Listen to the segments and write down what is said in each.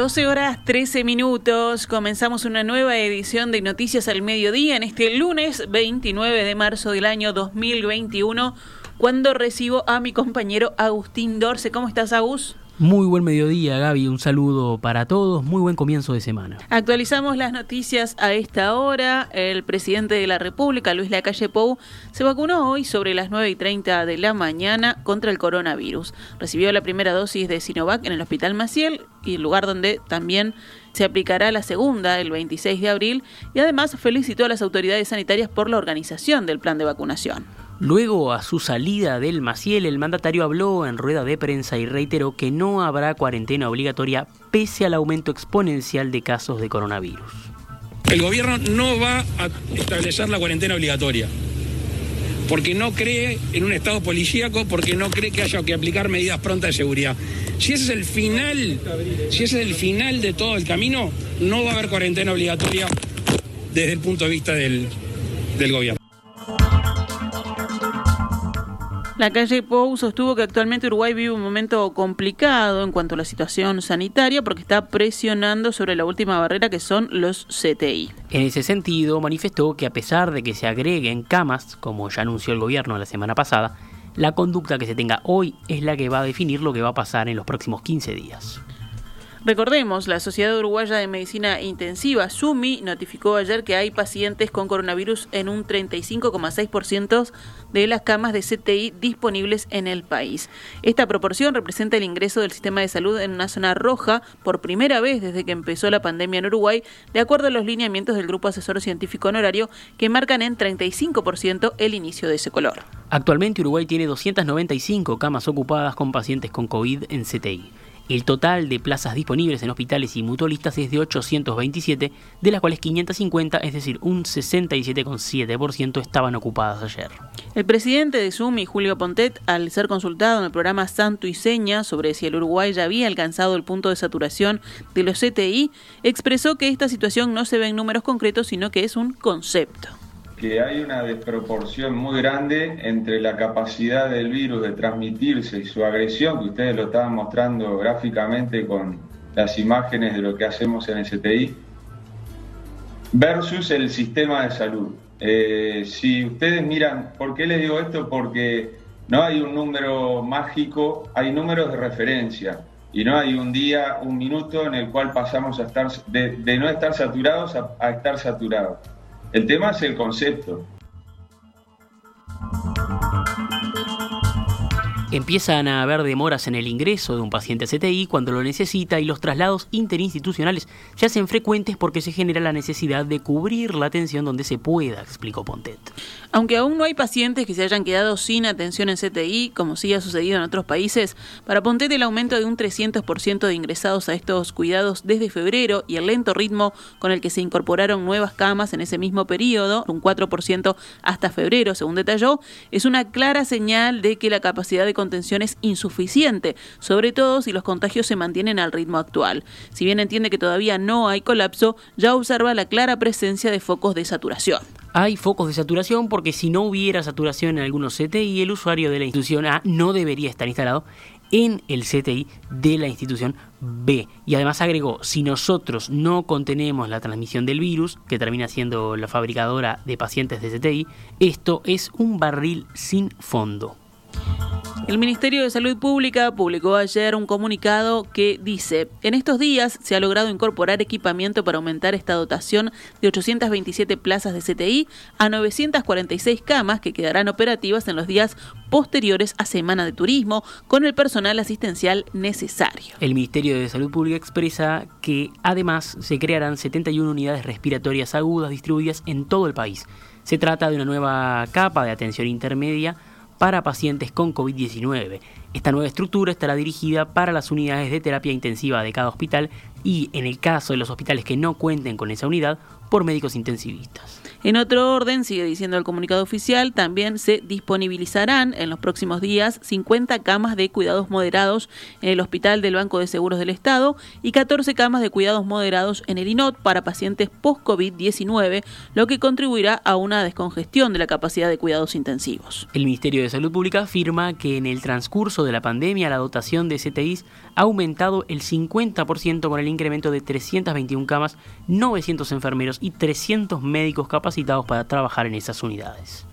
12 horas 13 minutos. Comenzamos una nueva edición de Noticias al Mediodía en este lunes 29 de marzo del año 2021, cuando recibo a mi compañero Agustín Dorce. ¿Cómo estás, Agus? Muy buen mediodía, Gaby. Un saludo para todos. Muy buen comienzo de semana. Actualizamos las noticias a esta hora. El presidente de la República, Luis Lacalle Pou, se vacunó hoy sobre las 9 y 30 de la mañana contra el coronavirus. Recibió la primera dosis de Sinovac en el Hospital Maciel y el lugar donde también se aplicará la segunda el 26 de abril y además felicitó a las autoridades sanitarias por la organización del plan de vacunación. Luego, a su salida del Maciel, el mandatario habló en rueda de prensa y reiteró que no habrá cuarentena obligatoria pese al aumento exponencial de casos de coronavirus. El gobierno no va a establecer la cuarentena obligatoria porque no cree en un estado policíaco, porque no cree que haya que aplicar medidas prontas de seguridad. Si ese es el final, si ese es el final de todo el camino, no va a haber cuarentena obligatoria desde el punto de vista del, del gobierno. La calle Pou sostuvo que actualmente Uruguay vive un momento complicado en cuanto a la situación sanitaria porque está presionando sobre la última barrera que son los CTI. En ese sentido, manifestó que a pesar de que se agreguen camas, como ya anunció el gobierno la semana pasada, la conducta que se tenga hoy es la que va a definir lo que va a pasar en los próximos 15 días. Recordemos, la Sociedad Uruguaya de Medicina Intensiva, SUMI, notificó ayer que hay pacientes con coronavirus en un 35,6% de las camas de CTI disponibles en el país. Esta proporción representa el ingreso del sistema de salud en una zona roja por primera vez desde que empezó la pandemia en Uruguay, de acuerdo a los lineamientos del Grupo Asesor Científico Honorario, que marcan en 35% el inicio de ese color. Actualmente Uruguay tiene 295 camas ocupadas con pacientes con COVID en CTI. El total de plazas disponibles en hospitales y mutualistas es de 827, de las cuales 550, es decir, un 67,7% estaban ocupadas ayer. El presidente de SUMI, Julio Pontet, al ser consultado en el programa Santo y Seña sobre si el Uruguay ya había alcanzado el punto de saturación de los CTI, expresó que esta situación no se ve en números concretos, sino que es un concepto que hay una desproporción muy grande entre la capacidad del virus de transmitirse y su agresión, que ustedes lo estaban mostrando gráficamente con las imágenes de lo que hacemos en STI, versus el sistema de salud. Eh, si ustedes miran, ¿por qué les digo esto? Porque no hay un número mágico, hay números de referencia y no hay un día, un minuto en el cual pasamos a estar de, no estar saturados a estar saturados. El tema es el concepto. Empiezan a haber demoras en el ingreso de un paciente a CTI cuando lo necesita y los traslados interinstitucionales se hacen frecuentes porque se genera la necesidad de cubrir la atención donde se pueda, explicó Pontet. Aunque aún no hay pacientes que se hayan quedado sin atención en CTI, como sí ha sucedido en otros países, para Pontet el aumento de un 300% de ingresados a estos cuidados desde febrero y el lento ritmo con el que se incorporaron nuevas camas en ese mismo periodo, un 4% hasta febrero, según detalló, es una clara señal de que la capacidad de contención es insuficiente, sobre todo si los contagios se mantienen al ritmo actual. Si bien entiende que todavía no hay colapso, ya observa la clara presencia de focos de saturación. Hay focos de saturación porque si no hubiera saturación en algunos CTI, el usuario de la institución A no debería estar instalado en el CTI de la institución B. Y además agregó, si nosotros no contenemos la transmisión del virus, que termina siendo la fabricadora de pacientes de CTI, esto es un barril sin fondo. El Ministerio de Salud Pública publicó ayer un comunicado que dice, en estos días se ha logrado incorporar equipamiento para aumentar esta dotación de 827 plazas de CTI a 946 camas que quedarán operativas en los días posteriores a Semana de Turismo con el personal asistencial necesario. El Ministerio de Salud Pública expresa que además se crearán 71 unidades respiratorias agudas distribuidas en todo el país. Se trata de una nueva capa de atención intermedia para pacientes con COVID-19. Esta nueva estructura estará dirigida para las unidades de terapia intensiva de cada hospital y, en el caso de los hospitales que no cuenten con esa unidad, por médicos intensivistas. En otro orden, sigue diciendo el comunicado oficial, también se disponibilizarán en los próximos días 50 camas de cuidados moderados en el Hospital del Banco de Seguros del Estado y 14 camas de cuidados moderados en el INOT para pacientes post-COVID-19, lo que contribuirá a una descongestión de la capacidad de cuidados intensivos. El Ministerio de Salud Pública afirma que en el transcurso de la pandemia la dotación de CTIs aumentado el 50% con el incremento de 321 camas, 900 enfermeros y 300 médicos capacitados para trabajar en esas unidades.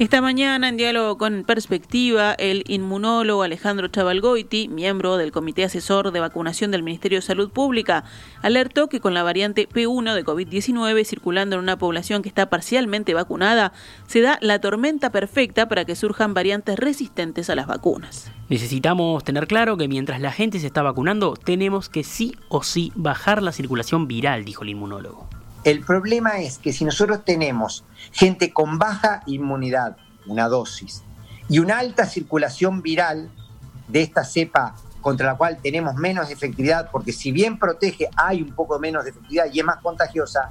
Esta mañana, en diálogo con Perspectiva, el inmunólogo Alejandro Chavalgoiti, miembro del Comité Asesor de Vacunación del Ministerio de Salud Pública, alertó que con la variante P1 de COVID-19 circulando en una población que está parcialmente vacunada, se da la tormenta perfecta para que surjan variantes resistentes a las vacunas. Necesitamos tener claro que mientras la gente se está vacunando, tenemos que sí o sí bajar la circulación viral, dijo el inmunólogo. El problema es que si nosotros tenemos gente con baja inmunidad, una dosis, y una alta circulación viral de esta cepa contra la cual tenemos menos efectividad, porque si bien protege, hay un poco menos de efectividad y es más contagiosa,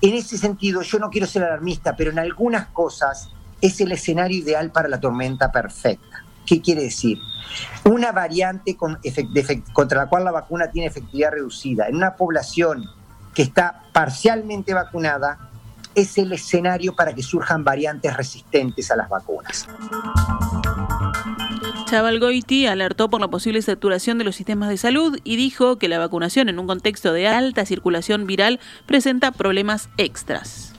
en ese sentido yo no quiero ser alarmista, pero en algunas cosas es el escenario ideal para la tormenta perfecta. ¿Qué quiere decir? Una variante contra la cual la vacuna tiene efectividad reducida en una población que está parcialmente vacunada, es el escenario para que surjan variantes resistentes a las vacunas. Chavalgoiti alertó por la posible saturación de los sistemas de salud y dijo que la vacunación en un contexto de alta circulación viral presenta problemas extras.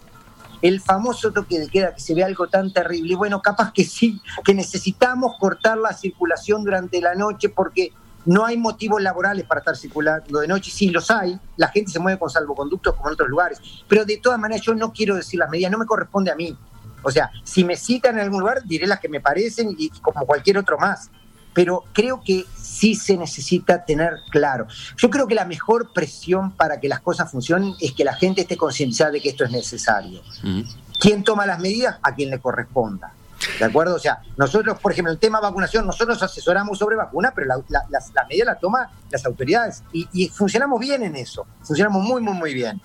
El famoso toque de queda, que se ve algo tan terrible, bueno, capaz que sí, que necesitamos cortar la circulación durante la noche porque no hay motivos laborales para estar circulando de noche, sí los hay, la gente se mueve con salvoconductos como en otros lugares, pero de todas maneras yo no quiero decir las medidas, no me corresponde a mí. O sea, si me citan en algún lugar, diré las que me parecen y como cualquier otro más. Pero creo que sí se necesita tener claro. Yo creo que la mejor presión para que las cosas funcionen es que la gente esté concientizada de que esto es necesario. ¿Quién toma las medidas? A quien le corresponda. ¿De acuerdo? O sea, nosotros, por ejemplo, el tema vacunación, nosotros asesoramos sobre vacuna, pero la, la, medida la toman las autoridades y, funcionamos bien en eso, funcionamos muy, muy, muy bien.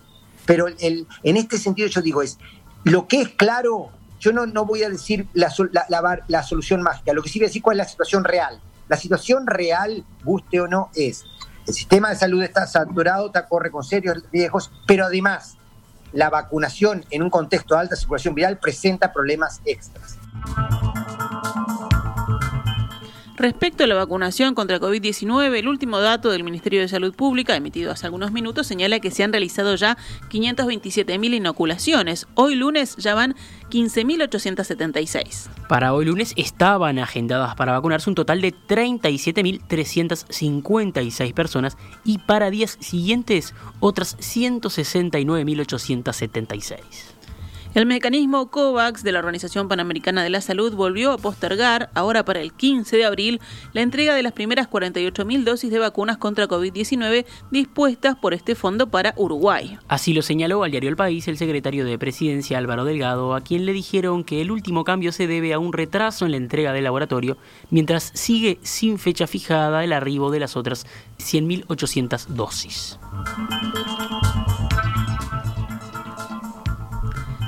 Pero el, en este sentido yo digo es, lo que es claro, yo no, no voy a decir la, la, solución mágica, lo que sí voy a decir cuál es la situación real. La situación real, guste o no, es el sistema de salud está saturado, está, corre con serios riesgos, pero además la vacunación en un contexto de alta circulación viral presenta problemas extras. Respecto a la vacunación contra COVID-19, el último dato del Ministerio de Salud Pública, emitido hace algunos minutos, señala que se han realizado ya 527.000 inoculaciones. Hoy lunes ya van 15.876. Para hoy lunes estaban agendadas para vacunarse un total de 37.356 personas y para días siguientes otras 169.876. El mecanismo COVAX de la Organización Panamericana de la Salud volvió a postergar, ahora para el 15 de abril, la entrega de las primeras 48.000 dosis de vacunas contra COVID-19 dispuestas por este fondo para Uruguay. Así lo señaló al diario El País el secretario de Presidencia Álvaro Delgado, a quien le dijeron que el último cambio se debe a un retraso en la entrega del laboratorio, mientras sigue sin fecha fijada el arribo de las otras 100.800 dosis.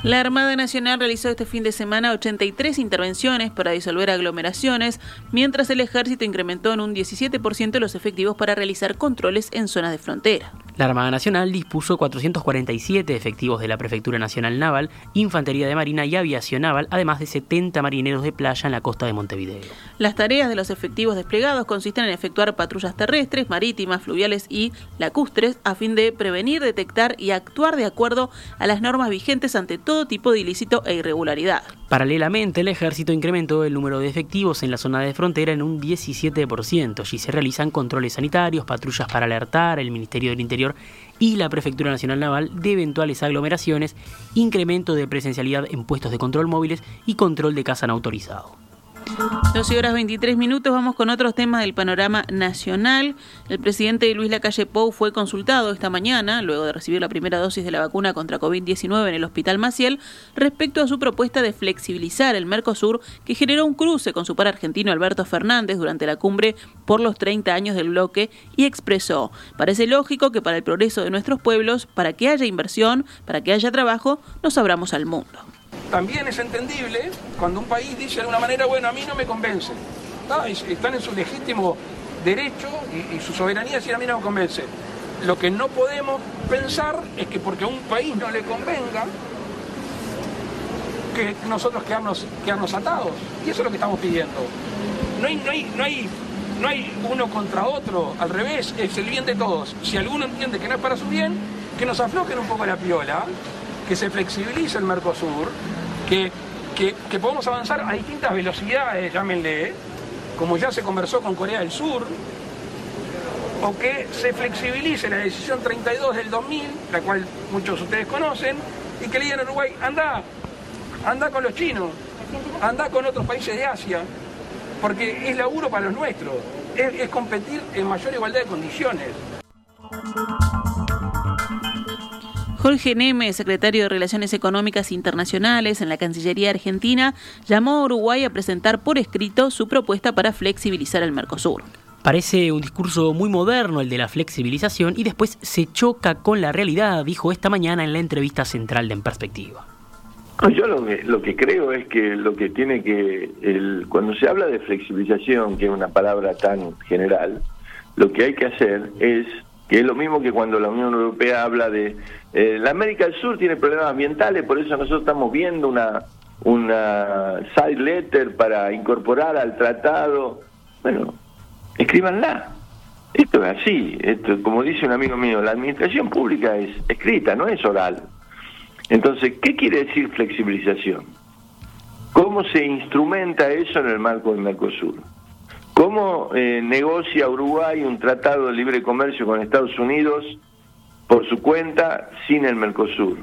La Armada Nacional realizó este fin de semana 83 intervenciones para disolver aglomeraciones, mientras el ejército incrementó en un 17% los efectivos para realizar controles en zonas de frontera. La Armada Nacional dispuso 447 efectivos de la Prefectura Nacional Naval, Infantería de Marina y Aviación Naval, además de 70 marineros de playa en la costa de Montevideo. Las tareas de los efectivos desplegados consisten en efectuar patrullas terrestres, marítimas, fluviales y lacustres a fin de prevenir, detectar y actuar de acuerdo a las normas vigentes ante todo tipo de ilícito e irregularidad. Paralelamente, el ejército incrementó el número de efectivos en la zona de frontera en un 17% y se realizan controles sanitarios, patrullas para alertar el Ministerio del Interior y la Prefectura Nacional Naval de eventuales aglomeraciones, incremento de presencialidad en puestos de control móviles y control de caza no autorizado. 12 horas 23 minutos, vamos con otros temas del panorama nacional. El presidente Luis Lacalle Pou fue consultado esta mañana, luego de recibir la primera dosis de la vacuna contra COVID-19 en el Hospital Maciel, respecto a su propuesta de flexibilizar el Mercosur, que generó un cruce con su par argentino Alberto Fernández durante la cumbre por los 30 años del bloque, y expresó, parece lógico que para el progreso de nuestros pueblos, para que haya inversión, para que haya trabajo, nos abramos al mundo también es entendible cuando un país dice de alguna manera, bueno, a mí no me convence. Están en su legítimo derecho y, su soberanía decir a mí no me convence. Lo que no podemos pensar es que porque a un país no le convenga, que nosotros quedarnos, quedarnos atados. Y eso es lo que estamos pidiendo. No hay, no hay, no hay, no hay uno contra otro, al revés, es el bien de todos. Si alguno entiende que no es para su bien, que nos aflojen un poco la piola, que se flexibilice el Mercosur, que, que, que podamos avanzar a distintas velocidades, llámenle, como ya se conversó con Corea del Sur, o que se flexibilice la decisión 32 del 2000, la cual muchos de ustedes conocen, y que le digan a Uruguay, anda, anda con los chinos, anda con otros países de Asia, porque es laburo para los nuestros, es, es competir en mayor igualdad de condiciones. Jorge Neme, secretario de Relaciones Económicas Internacionales en la Cancillería Argentina, llamó a Uruguay a presentar por escrito su propuesta para flexibilizar el Mercosur. Parece un discurso muy moderno el de la flexibilización y después se choca con la realidad, dijo esta mañana en la entrevista central de En Perspectiva. Yo lo que, lo que creo es que lo que tiene que, el, cuando se habla de flexibilización, que es una palabra tan general, lo que hay que hacer es, que es lo mismo que cuando la Unión Europea habla de, eh, la América del Sur tiene problemas ambientales, por eso nosotros estamos viendo una, una side letter para incorporar al tratado. Bueno, escríbanla. Esto es así, esto, como dice un amigo mío, la administración pública es escrita, no es oral. Entonces, ¿qué quiere decir flexibilización? ¿Cómo se instrumenta eso en el marco del Mercosur? ¿Cómo eh, negocia Uruguay un tratado de libre comercio con Estados Unidos por su cuenta sin el Mercosur?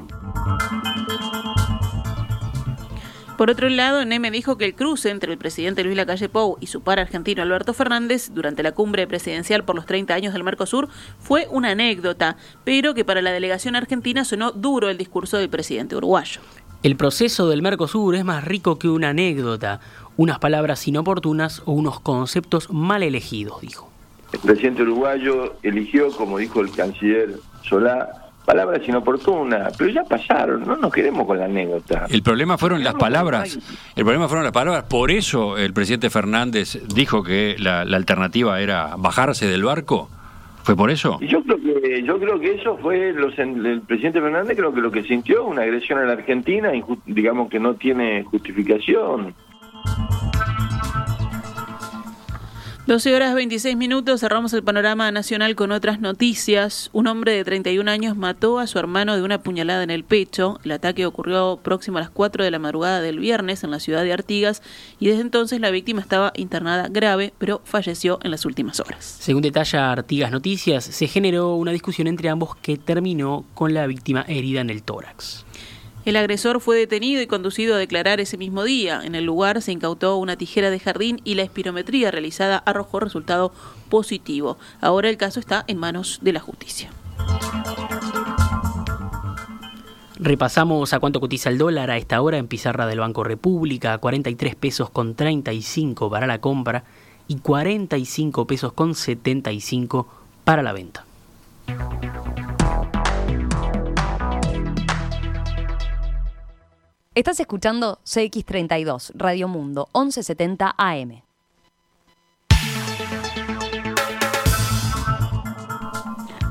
Por otro lado, Neme dijo que el cruce entre el presidente Luis Lacalle Pou y su par argentino Alberto Fernández durante la cumbre presidencial por los 30 años del Mercosur fue una anécdota, pero que para la delegación argentina sonó duro el discurso del presidente uruguayo. El proceso del Mercosur es más rico que una anécdota, unas palabras inoportunas o unos conceptos mal elegidos, dijo. El presidente uruguayo eligió, como dijo el canciller Solá, palabras inoportunas, pero ya pasaron, no nos queremos con la anécdota. El problema fueron las palabras, el problema fueron las palabras, por eso el presidente Fernández dijo que la, la alternativa era bajarse del barco. ¿Fue por eso? Yo creo que yo creo que eso fue los, el presidente Fernández creo que lo que sintió una agresión a la Argentina, digamos que no tiene justificación. 12 horas 26 minutos, cerramos el panorama nacional con otras noticias. Un hombre de 31 años mató a su hermano de una puñalada en el pecho. El ataque ocurrió próximo a las 4 de la madrugada del viernes en la ciudad de Artigas y desde entonces la víctima estaba internada grave, pero falleció en las últimas horas. Según detalla Artigas Noticias, se generó una discusión entre ambos que terminó con la víctima herida en el tórax. El agresor fue detenido y conducido a declarar ese mismo día. En el lugar se incautó una tijera de jardín y la espirometría realizada arrojó resultado positivo. Ahora el caso está en manos de la justicia. Repasamos a cuánto cotiza el dólar a esta hora en pizarra del Banco República, 43 pesos con 35 para la compra y 45 pesos con 75 para la venta. Estás escuchando CX32, Radio Mundo, 1170 AM.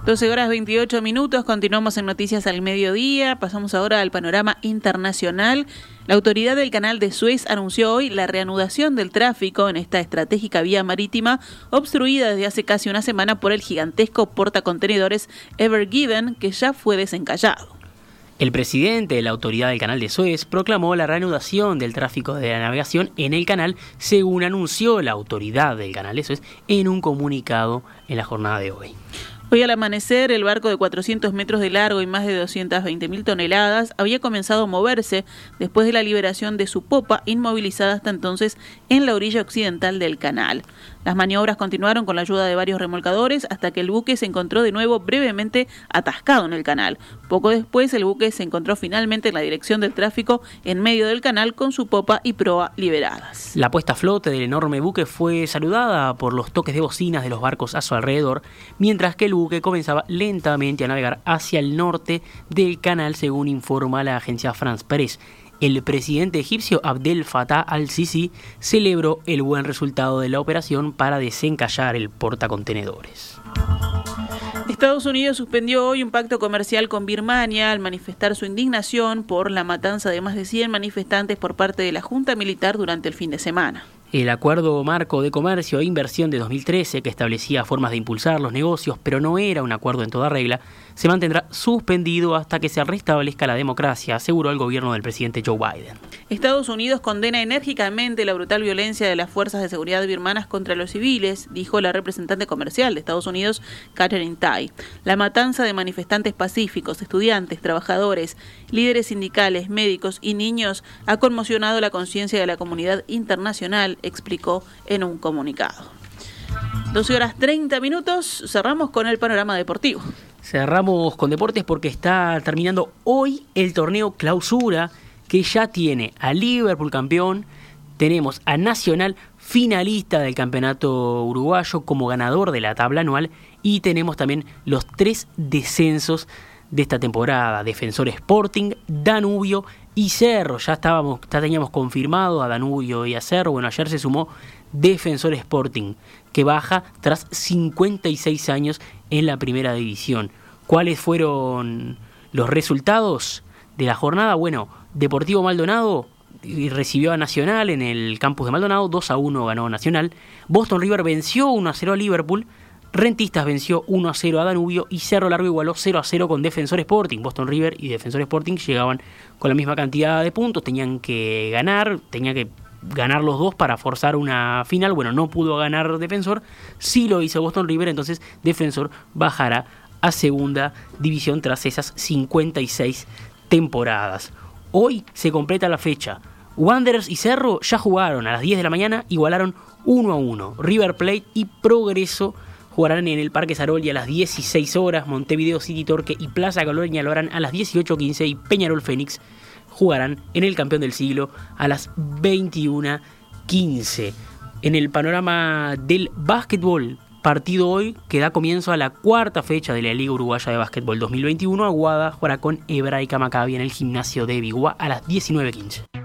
Doce horas 28 minutos, continuamos en Noticias al Mediodía, pasamos ahora al panorama internacional. La autoridad del canal de Suez anunció hoy la reanudación del tráfico en esta estratégica vía marítima obstruida desde hace casi una semana por el gigantesco portacontenedores Ever Given que ya fue desencallado. El presidente de la autoridad del canal de Suez proclamó la reanudación del tráfico de la navegación en el canal, según anunció la autoridad del canal de Suez en un comunicado en la jornada de hoy. Hoy al amanecer, el barco de 400 metros de largo y más de 220 mil toneladas había comenzado a moverse después de la liberación de su popa, inmovilizada hasta entonces en la orilla occidental del canal. Las maniobras continuaron con la ayuda de varios remolcadores hasta que el buque se encontró de nuevo brevemente atascado en el canal. Poco después, el buque se encontró finalmente en la dirección del tráfico en medio del canal con su popa y proa liberadas. La puesta a flote del enorme buque fue saludada por los toques de bocinas de los barcos a su alrededor, mientras que el buque comenzaba lentamente a navegar hacia el norte del canal, según informa la agencia France Press. El presidente egipcio Abdel Fattah al-Sisi celebró el buen resultado de la operación para desencallar el portacontenedores. Estados Unidos suspendió hoy un pacto comercial con Birmania al manifestar su indignación por la matanza de más de 100 manifestantes por parte de la Junta Militar durante el fin de semana. El acuerdo marco de comercio e inversión de 2013, que establecía formas de impulsar los negocios, pero no era un acuerdo en toda regla, se mantendrá suspendido hasta que se restablezca la democracia, aseguró el gobierno del presidente Joe Biden. Estados Unidos condena enérgicamente la brutal violencia de las fuerzas de seguridad birmanas contra los civiles, dijo la representante comercial de Estados Unidos, Catherine Tai. La matanza de manifestantes pacíficos, estudiantes, trabajadores, líderes sindicales, médicos y niños ha conmocionado la conciencia de la comunidad internacional explicó en un comunicado. 12 horas 30 minutos, cerramos con el panorama deportivo. Cerramos con deportes porque está terminando hoy el torneo clausura que ya tiene a Liverpool campeón, tenemos a Nacional finalista del campeonato uruguayo como ganador de la tabla anual y tenemos también los tres descensos de esta temporada, Defensor Sporting, Danubio y Cerro. Ya estábamos, ya teníamos confirmado a Danubio y a Cerro. Bueno, ayer se sumó Defensor Sporting, que baja tras 56 años en la primera división. ¿Cuáles fueron los resultados de la jornada? Bueno, Deportivo Maldonado recibió a Nacional en el campus de Maldonado, 2 a 1 ganó Nacional. Boston River venció 1 a 0 a Liverpool. Rentistas venció 1 a 0 a Danubio y Cerro Largo igualó 0 a 0 con Defensor Sporting. Boston River y Defensor Sporting llegaban con la misma cantidad de puntos, tenían que ganar, tenían que ganar los dos para forzar una final. Bueno, no pudo ganar Defensor, sí lo hizo Boston River, entonces Defensor bajará a segunda división tras esas 56 temporadas. Hoy se completa la fecha. Wanderers y Cerro ya jugaron a las 10 de la mañana, igualaron 1 a 1. River Plate y Progreso jugarán en el Parque Saroli a las 16 horas, Montevideo City Torque y Plaza Colonia lo harán a las 18.15 y Peñarol Fénix jugarán en el campeón del siglo a las 21.15. En el panorama del básquetbol, partido hoy que da comienzo a la cuarta fecha de la Liga Uruguaya de Básquetbol 2021, Aguada jugará con Hebraica Maccabi en el gimnasio de Biguá a las 19.15.